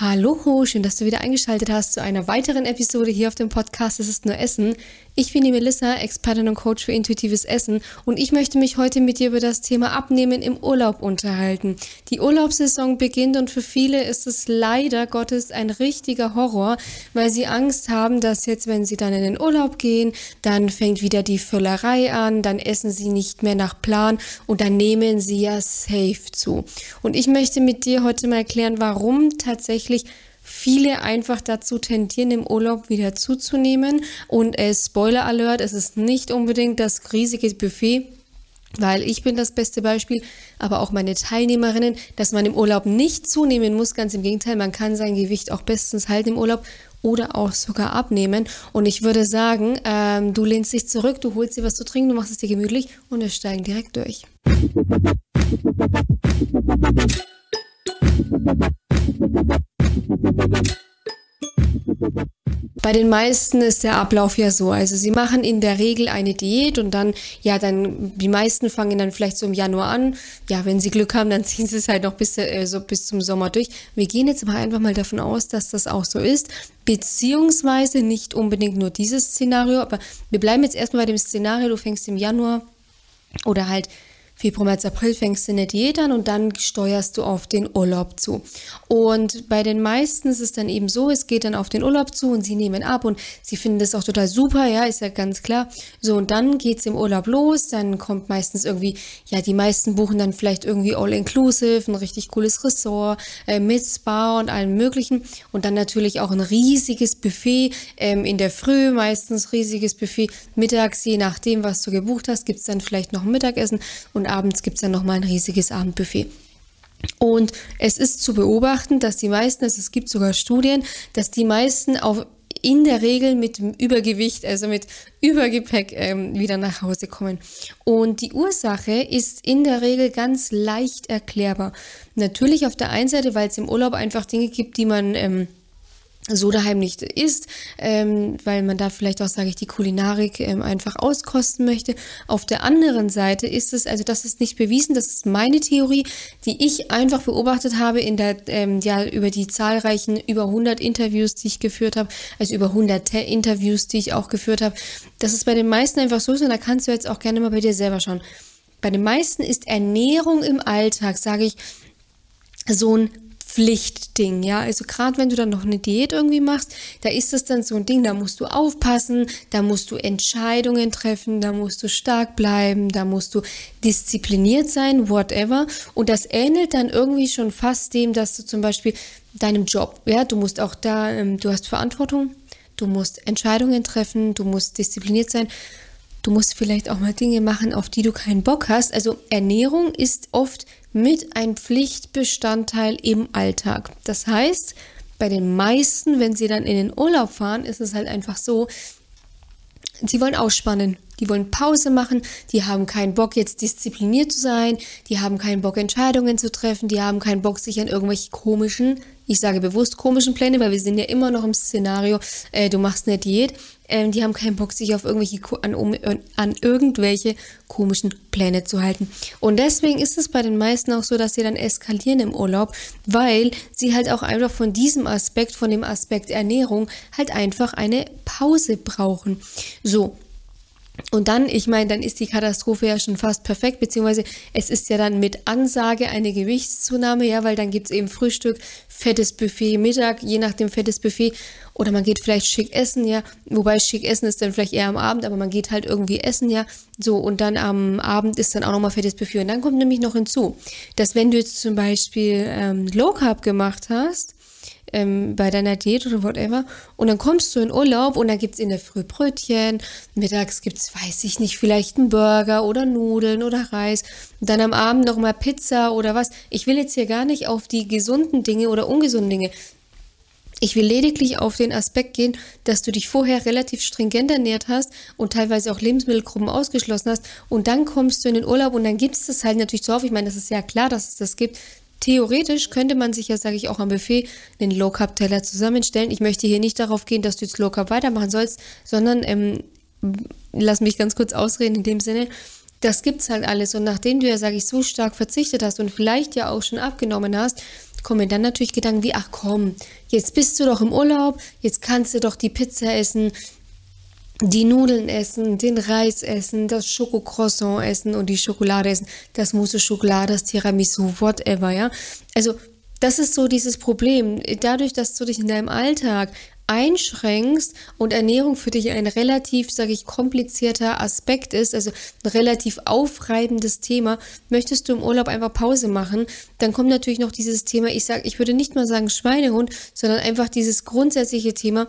Hallo, schön, dass du wieder eingeschaltet hast zu einer weiteren Episode hier auf dem Podcast Es ist nur Essen. Ich bin die Melissa, Expertin und Coach für intuitives Essen und ich möchte mich heute mit dir über das Thema Abnehmen im Urlaub unterhalten. Die Urlaubssaison beginnt und für viele ist es leider Gottes ein richtiger Horror, weil sie Angst haben, dass jetzt, wenn sie dann in den Urlaub gehen, dann fängt wieder die Völlerei an, dann essen sie nicht mehr nach Plan und dann nehmen sie ja safe zu. Und ich möchte mit dir heute mal erklären, warum tatsächlich viele einfach dazu tendieren, im Urlaub wieder zuzunehmen. Und äh, Spoiler Alert, es ist nicht unbedingt das riesige Buffet, weil ich bin das beste Beispiel, aber auch meine Teilnehmerinnen, dass man im Urlaub nicht zunehmen muss. Ganz im Gegenteil, man kann sein Gewicht auch bestens halten im Urlaub oder auch sogar abnehmen. Und ich würde sagen, ähm, du lehnst dich zurück, du holst dir was zu trinken, du machst es dir gemütlich und wir steigen direkt durch. Bei den meisten ist der Ablauf ja so. Also sie machen in der Regel eine Diät und dann, ja, dann, die meisten fangen dann vielleicht so im Januar an. Ja, wenn sie Glück haben, dann ziehen sie es halt noch bis, äh, so bis zum Sommer durch. Wir gehen jetzt aber einfach mal davon aus, dass das auch so ist. Beziehungsweise nicht unbedingt nur dieses Szenario, aber wir bleiben jetzt erstmal bei dem Szenario, du fängst im Januar oder halt Februar, März, April fängst du eine Diät an und dann steuerst du auf den Urlaub zu. Und bei den meisten ist es dann eben so, es geht dann auf den Urlaub zu und sie nehmen ab und sie finden das auch total super, ja, ist ja ganz klar. So, und dann geht's im Urlaub los, dann kommt meistens irgendwie, ja, die meisten buchen dann vielleicht irgendwie All-Inclusive, ein richtig cooles Ressort äh, mit Spa und allem möglichen und dann natürlich auch ein riesiges Buffet ähm, in der Früh, meistens riesiges Buffet, mittags, je nachdem, was du gebucht hast, gibt's dann vielleicht noch ein Mittagessen und und abends gibt es dann nochmal ein riesiges Abendbuffet. Und es ist zu beobachten, dass die meisten, also es gibt sogar Studien, dass die meisten auf in der Regel mit Übergewicht, also mit Übergepäck ähm, wieder nach Hause kommen. Und die Ursache ist in der Regel ganz leicht erklärbar. Natürlich auf der einen Seite, weil es im Urlaub einfach Dinge gibt, die man ähm, so daheim nicht isst, ähm, weil man da vielleicht auch, sage ich, die Kulinarik ähm, einfach auskosten möchte. Auf der anderen Seite ist es, also das ist nicht bewiesen, das ist meine Theorie, die ich einfach beobachtet habe in der, ähm, ja, über die zahlreichen, über 100 Interviews, die ich geführt habe, also über 100 Interviews, die ich auch geführt habe. Das ist bei den meisten einfach so, und da kannst du jetzt auch gerne mal bei dir selber schauen. Bei den meisten ist Ernährung im Alltag, sage ich, so ein Pflichtding, ja. Also gerade wenn du dann noch eine Diät irgendwie machst, da ist das dann so ein Ding, da musst du aufpassen, da musst du Entscheidungen treffen, da musst du stark bleiben, da musst du diszipliniert sein, whatever. Und das ähnelt dann irgendwie schon fast dem, dass du zum Beispiel deinem Job, ja, du musst auch da, ähm, du hast Verantwortung, du musst Entscheidungen treffen, du musst diszipliniert sein. Du musst vielleicht auch mal Dinge machen, auf die du keinen Bock hast. Also Ernährung ist oft mit ein Pflichtbestandteil im Alltag. Das heißt, bei den meisten, wenn sie dann in den Urlaub fahren, ist es halt einfach so, sie wollen ausspannen. Die wollen Pause machen, die haben keinen Bock, jetzt diszipliniert zu sein, die haben keinen Bock, Entscheidungen zu treffen, die haben keinen Bock, sich an irgendwelche komischen, ich sage bewusst komischen Pläne, weil wir sind ja immer noch im Szenario, äh, du machst eine Diät, ähm, die haben keinen Bock, sich auf irgendwelche, an, um, an irgendwelche komischen Pläne zu halten. Und deswegen ist es bei den meisten auch so, dass sie dann eskalieren im Urlaub, weil sie halt auch einfach von diesem Aspekt, von dem Aspekt Ernährung, halt einfach eine Pause brauchen. So, und dann, ich meine, dann ist die Katastrophe ja schon fast perfekt, beziehungsweise es ist ja dann mit Ansage eine Gewichtszunahme, ja, weil dann gibt's eben Frühstück, fettes Buffet, Mittag, je nachdem fettes Buffet. Oder man geht vielleicht schick essen, ja. Wobei schick essen ist dann vielleicht eher am Abend, aber man geht halt irgendwie essen, ja. So, und dann am Abend ist dann auch nochmal fettes Buffet. Und dann kommt nämlich noch hinzu, dass wenn du jetzt zum Beispiel ähm, Low Carb gemacht hast, ähm, bei deiner Diät oder whatever. Und dann kommst du in Urlaub und dann gibt es in der Früh Brötchen, mittags gibt es, weiß ich nicht, vielleicht einen Burger oder Nudeln oder Reis. Und dann am Abend nochmal Pizza oder was. Ich will jetzt hier gar nicht auf die gesunden Dinge oder ungesunden Dinge. Ich will lediglich auf den Aspekt gehen, dass du dich vorher relativ stringent ernährt hast und teilweise auch Lebensmittelgruppen ausgeschlossen hast und dann kommst du in den Urlaub und dann gibt es das halt natürlich zuhauf. Ich meine, das ist ja klar, dass es das gibt. Theoretisch könnte man sich ja, sage ich auch am Buffet, einen Low Carb Teller zusammenstellen. Ich möchte hier nicht darauf gehen, dass du jetzt Low Carb weitermachen sollst, sondern ähm, lass mich ganz kurz ausreden in dem Sinne. Das gibt's halt alles und nachdem du ja, sage ich, so stark verzichtet hast und vielleicht ja auch schon abgenommen hast, kommen dann natürlich Gedanken wie, ach komm, jetzt bist du doch im Urlaub, jetzt kannst du doch die Pizza essen, die Nudeln essen, den Reis essen, das Schokocroissant essen und die Schokolade essen, das Mousse Schokolade, das Tiramisu, whatever, ja. Also, das ist so dieses Problem. Dadurch, dass du dich in deinem Alltag einschränkst und Ernährung für dich ein relativ, sage ich, komplizierter Aspekt ist, also ein relativ aufreibendes Thema, möchtest du im Urlaub einfach Pause machen, dann kommt natürlich noch dieses Thema, ich sage, ich würde nicht mal sagen Schweinehund, sondern einfach dieses grundsätzliche Thema,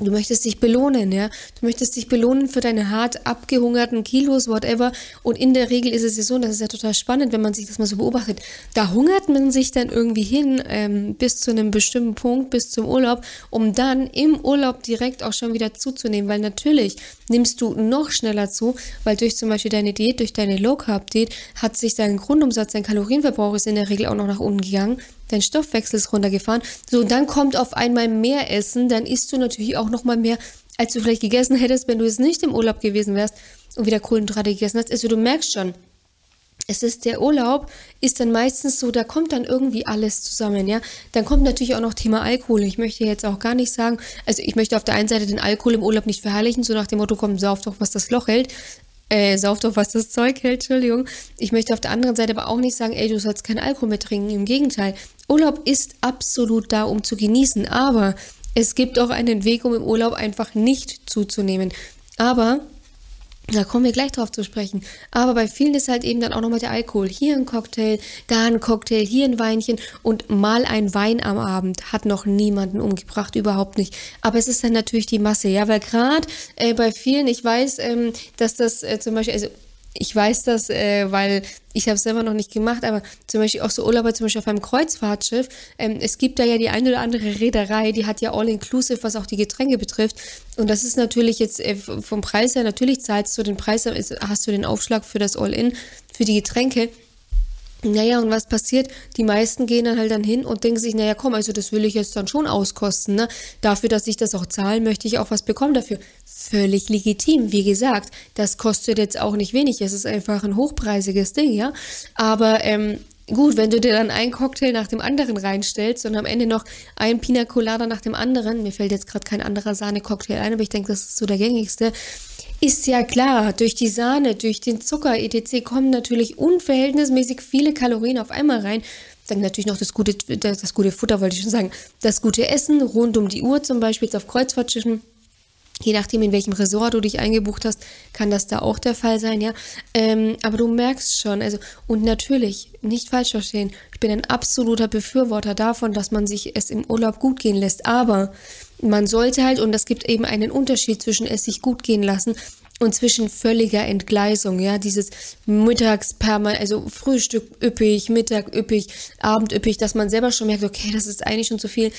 Du möchtest dich belohnen, ja. Du möchtest dich belohnen für deine hart abgehungerten Kilos, whatever. Und in der Regel ist es ja so, und das ist ja total spannend, wenn man sich das mal so beobachtet. Da hungert man sich dann irgendwie hin ähm, bis zu einem bestimmten Punkt, bis zum Urlaub, um dann im Urlaub direkt auch schon wieder zuzunehmen. Weil natürlich nimmst du noch schneller zu, weil durch zum Beispiel deine Diät, durch deine Low Carb Diät hat sich dein Grundumsatz, dein Kalorienverbrauch ist in der Regel auch noch nach unten gegangen dein Stoffwechsel ist runtergefahren. So, und dann kommt auf einmal mehr Essen, dann isst du natürlich auch noch mal mehr, als du vielleicht gegessen hättest, wenn du es nicht im Urlaub gewesen wärst und wieder Kohlenhydrate gegessen hast. Also du merkst schon, es ist der Urlaub, ist dann meistens so, da kommt dann irgendwie alles zusammen, ja. Dann kommt natürlich auch noch Thema Alkohol. Ich möchte jetzt auch gar nicht sagen, also ich möchte auf der einen Seite den Alkohol im Urlaub nicht verherrlichen, so nach dem Motto, komm, sauf doch, was das Loch hält äh, sauf doch, was das Zeug hält, Entschuldigung. Ich möchte auf der anderen Seite aber auch nicht sagen, ey, du sollst keinen Alkohol mehr trinken. Im Gegenteil. Urlaub ist absolut da, um zu genießen. Aber es gibt auch einen Weg, um im Urlaub einfach nicht zuzunehmen. Aber da kommen wir gleich drauf zu sprechen. Aber bei vielen ist halt eben dann auch nochmal der Alkohol. Hier ein Cocktail, da ein Cocktail, hier ein Weinchen und mal ein Wein am Abend hat noch niemanden umgebracht, überhaupt nicht. Aber es ist dann natürlich die Masse, ja, weil gerade äh, bei vielen, ich weiß, ähm, dass das äh, zum Beispiel, also ich weiß das, äh, weil ich habe es selber noch nicht gemacht, aber zum Beispiel auch so Urlauber, zum Beispiel auf einem Kreuzfahrtschiff. Ähm, es gibt da ja die eine oder andere Reederei, die hat ja All-Inclusive, was auch die Getränke betrifft. Und das ist natürlich jetzt äh, vom Preis her, natürlich zahlst du den Preis, hast du den Aufschlag für das All-In, für die Getränke. Naja, und was passiert? Die meisten gehen dann halt dann hin und denken sich, naja, komm, also das will ich jetzt dann schon auskosten, ne? Dafür, dass ich das auch zahle, möchte ich auch was bekommen dafür. Völlig legitim. Wie gesagt, das kostet jetzt auch nicht wenig. Es ist einfach ein hochpreisiges Ding, ja? Aber, ähm, Gut, wenn du dir dann einen Cocktail nach dem anderen reinstellst und am Ende noch ein Pina Colada nach dem anderen, mir fällt jetzt gerade kein anderer Sahne-Cocktail ein, aber ich denke, das ist so der gängigste, ist ja klar, durch die Sahne, durch den Zucker etc. kommen natürlich unverhältnismäßig viele Kalorien auf einmal rein. Dann natürlich noch das gute, das, das gute Futter, wollte ich schon sagen. Das gute Essen rund um die Uhr, zum Beispiel jetzt auf Kreuzfahrtschiffen. Je nachdem, in welchem Ressort du dich eingebucht hast, kann das da auch der Fall sein, ja. Ähm, aber du merkst schon, also, und natürlich, nicht falsch verstehen, ich bin ein absoluter Befürworter davon, dass man sich es im Urlaub gut gehen lässt. Aber man sollte halt, und es gibt eben einen Unterschied zwischen es sich gut gehen lassen und zwischen völliger Entgleisung, ja, dieses Mittagsperma, also Frühstück üppig, Mittag üppig, Abend üppig, dass man selber schon merkt, okay, das ist eigentlich schon zu viel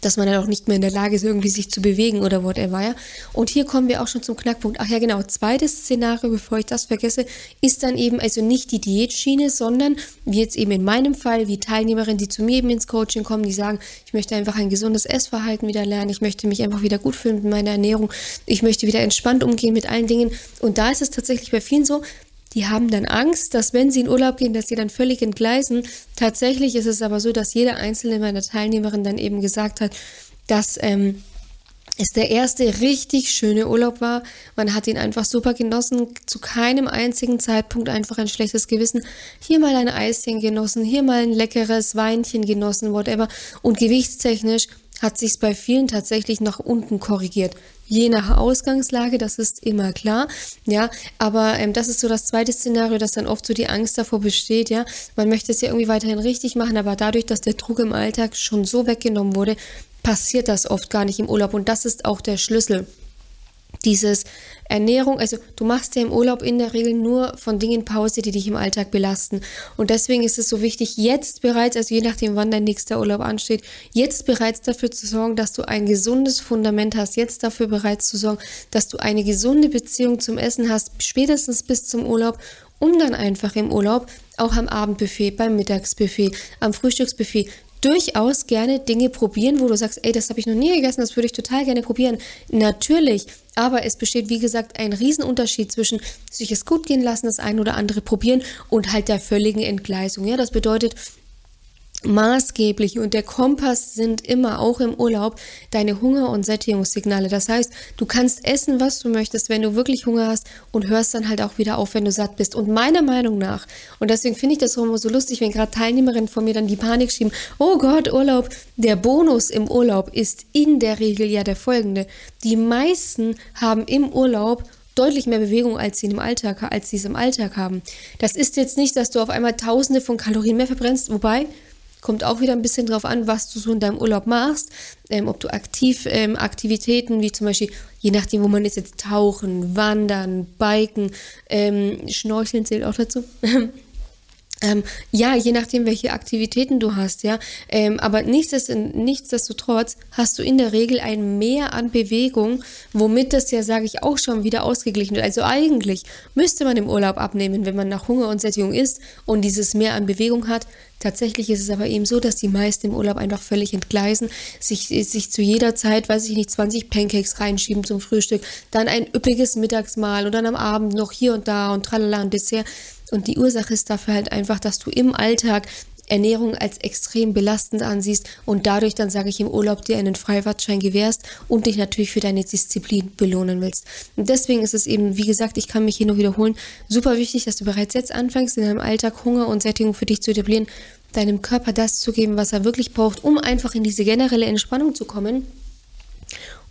dass man dann auch nicht mehr in der Lage ist, irgendwie sich zu bewegen oder whatever, ja. Und hier kommen wir auch schon zum Knackpunkt. Ach ja, genau. Zweites Szenario, bevor ich das vergesse, ist dann eben also nicht die Diätschiene, sondern wie jetzt eben in meinem Fall, wie Teilnehmerinnen, die zu mir eben ins Coaching kommen, die sagen, ich möchte einfach ein gesundes Essverhalten wieder lernen, ich möchte mich einfach wieder gut fühlen mit meiner Ernährung, ich möchte wieder entspannt umgehen mit allen Dingen. Und da ist es tatsächlich bei vielen so, die haben dann Angst, dass wenn sie in Urlaub gehen, dass sie dann völlig entgleisen. Tatsächlich ist es aber so, dass jede einzelne meiner Teilnehmerinnen dann eben gesagt hat, dass ähm, es der erste richtig schöne Urlaub war. Man hat ihn einfach super genossen, zu keinem einzigen Zeitpunkt einfach ein schlechtes Gewissen. Hier mal ein Eischen genossen, hier mal ein leckeres Weinchen genossen, whatever. Und gewichtstechnisch hat sich bei vielen tatsächlich nach unten korrigiert. Je nach Ausgangslage, das ist immer klar, ja. Aber ähm, das ist so das zweite Szenario, dass dann oft so die Angst davor besteht, ja. Man möchte es ja irgendwie weiterhin richtig machen, aber dadurch, dass der Druck im Alltag schon so weggenommen wurde, passiert das oft gar nicht im Urlaub. Und das ist auch der Schlüssel dieses Ernährung, also du machst ja im Urlaub in der Regel nur von Dingen Pause, die dich im Alltag belasten. Und deswegen ist es so wichtig, jetzt bereits, also je nachdem, wann dein nächster Urlaub ansteht, jetzt bereits dafür zu sorgen, dass du ein gesundes Fundament hast, jetzt dafür bereits zu sorgen, dass du eine gesunde Beziehung zum Essen hast, spätestens bis zum Urlaub, um dann einfach im Urlaub auch am Abendbuffet, beim Mittagsbuffet, am Frühstücksbuffet durchaus gerne Dinge probieren, wo du sagst, ey, das habe ich noch nie gegessen, das würde ich total gerne probieren. Natürlich, aber es besteht, wie gesagt, ein Riesenunterschied zwischen sich es gut gehen lassen, das eine oder andere probieren und halt der völligen Entgleisung. Ja, das bedeutet, maßgeblich und der Kompass sind immer auch im Urlaub deine Hunger- und Sättigungssignale. Das heißt, du kannst essen, was du möchtest, wenn du wirklich Hunger hast und hörst dann halt auch wieder auf, wenn du satt bist. Und meiner Meinung nach, und deswegen finde ich das auch immer so lustig, wenn gerade Teilnehmerinnen von mir dann die Panik schieben, oh Gott, Urlaub, der Bonus im Urlaub ist in der Regel ja der folgende. Die meisten haben im Urlaub deutlich mehr Bewegung als sie im Alltag, als sie es im Alltag haben. Das ist jetzt nicht, dass du auf einmal Tausende von Kalorien mehr verbrennst, wobei Kommt auch wieder ein bisschen drauf an, was du so in deinem Urlaub machst. Ähm, ob du aktiv ähm, Aktivitäten wie zum Beispiel, je nachdem, wo man ist, jetzt tauchen, wandern, biken, ähm, schnorcheln zählt auch dazu. Ähm, ja, je nachdem, welche Aktivitäten du hast, ja. Ähm, aber nichtsdestotrotz hast du in der Regel ein Mehr an Bewegung, womit das ja, sage ich auch schon, wieder ausgeglichen wird. Also eigentlich müsste man im Urlaub abnehmen, wenn man nach Hunger und Sättigung isst und dieses Mehr an Bewegung hat. Tatsächlich ist es aber eben so, dass die meisten im Urlaub einfach völlig entgleisen, sich, sich zu jeder Zeit, weiß ich nicht, 20 Pancakes reinschieben zum Frühstück, dann ein üppiges Mittagsmahl und dann am Abend noch hier und da und tralala und Dessert. Und die Ursache ist dafür halt einfach, dass du im Alltag Ernährung als extrem belastend ansiehst und dadurch dann, sage ich, im Urlaub dir einen Freifahrtschein gewährst und dich natürlich für deine Disziplin belohnen willst. Und deswegen ist es eben, wie gesagt, ich kann mich hier nur wiederholen, super wichtig, dass du bereits jetzt anfängst, in deinem Alltag Hunger und Sättigung für dich zu etablieren, deinem Körper das zu geben, was er wirklich braucht, um einfach in diese generelle Entspannung zu kommen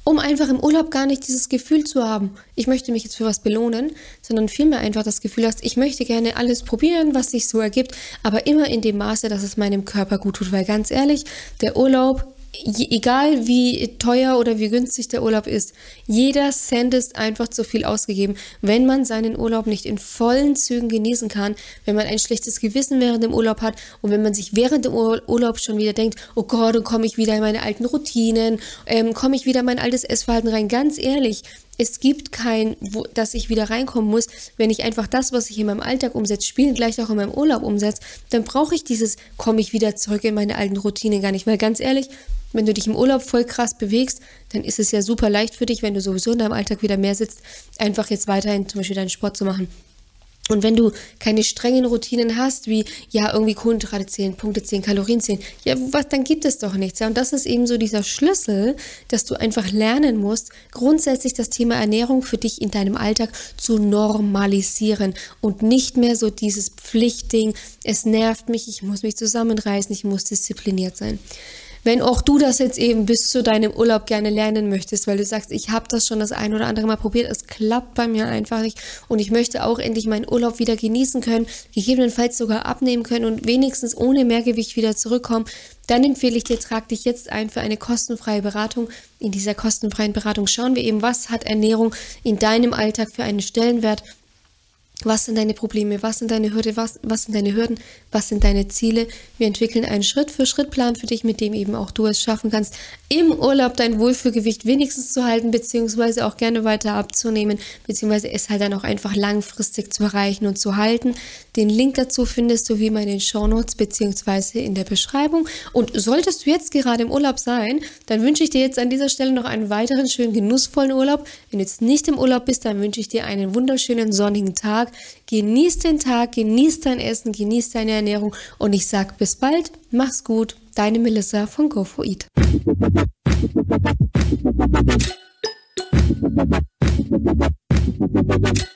um einfach im Urlaub gar nicht dieses Gefühl zu haben, ich möchte mich jetzt für was belohnen, sondern vielmehr einfach das Gefühl hast, ich möchte gerne alles probieren, was sich so ergibt, aber immer in dem Maße, dass es meinem Körper gut tut, weil ganz ehrlich, der Urlaub egal wie teuer oder wie günstig der Urlaub ist, jeder Cent ist einfach zu viel ausgegeben, wenn man seinen Urlaub nicht in vollen Zügen genießen kann, wenn man ein schlechtes Gewissen während dem Urlaub hat und wenn man sich während dem Urlaub schon wieder denkt, oh Gott, dann komme ich wieder in meine alten Routinen, ähm, komme ich wieder in mein altes Essverhalten rein. Ganz ehrlich, es gibt kein, wo, dass ich wieder reinkommen muss. Wenn ich einfach das, was ich in meinem Alltag umsetze, spielen gleich auch in meinem Urlaub umsetze, dann brauche ich dieses, komme ich wieder zurück in meine alten Routinen gar nicht. Weil ganz ehrlich, wenn du dich im Urlaub voll krass bewegst, dann ist es ja super leicht für dich, wenn du sowieso in deinem Alltag wieder mehr sitzt, einfach jetzt weiterhin zum Beispiel deinen Sport zu machen. Und wenn du keine strengen Routinen hast, wie ja irgendwie Kohlenhydrate zählen, Punkte zählen, Kalorien zählen, ja, was, dann gibt es doch nichts. Ja, und das ist eben so dieser Schlüssel, dass du einfach lernen musst, grundsätzlich das Thema Ernährung für dich in deinem Alltag zu normalisieren und nicht mehr so dieses Pflichtding, es nervt mich, ich muss mich zusammenreißen, ich muss diszipliniert sein. Wenn auch du das jetzt eben bis zu deinem Urlaub gerne lernen möchtest, weil du sagst, ich habe das schon das ein oder andere Mal probiert, es klappt bei mir einfach nicht und ich möchte auch endlich meinen Urlaub wieder genießen können, gegebenenfalls sogar abnehmen können und wenigstens ohne Mehrgewicht wieder zurückkommen, dann empfehle ich dir, trag dich jetzt ein für eine kostenfreie Beratung. In dieser kostenfreien Beratung schauen wir eben, was hat Ernährung in deinem Alltag für einen Stellenwert was sind deine Probleme? Was sind deine Hürde? Was, was sind deine Hürden? Was sind deine Ziele? Wir entwickeln einen Schritt-für-Schritt-Plan für dich, mit dem eben auch du es schaffen kannst, im Urlaub dein Wohlfühlgewicht wenigstens zu halten, beziehungsweise auch gerne weiter abzunehmen, beziehungsweise es halt dann auch einfach langfristig zu erreichen und zu halten. Den Link dazu findest du wie immer in den Shownotes, beziehungsweise in der Beschreibung. Und solltest du jetzt gerade im Urlaub sein, dann wünsche ich dir jetzt an dieser Stelle noch einen weiteren schönen, genussvollen Urlaub. Wenn du jetzt nicht im Urlaub bist, dann wünsche ich dir einen wunderschönen sonnigen Tag. Genieß den Tag, genieß dein Essen, genieß deine Ernährung und ich sag bis bald. Mach's gut. Deine Melissa von Go for Eat. Thank.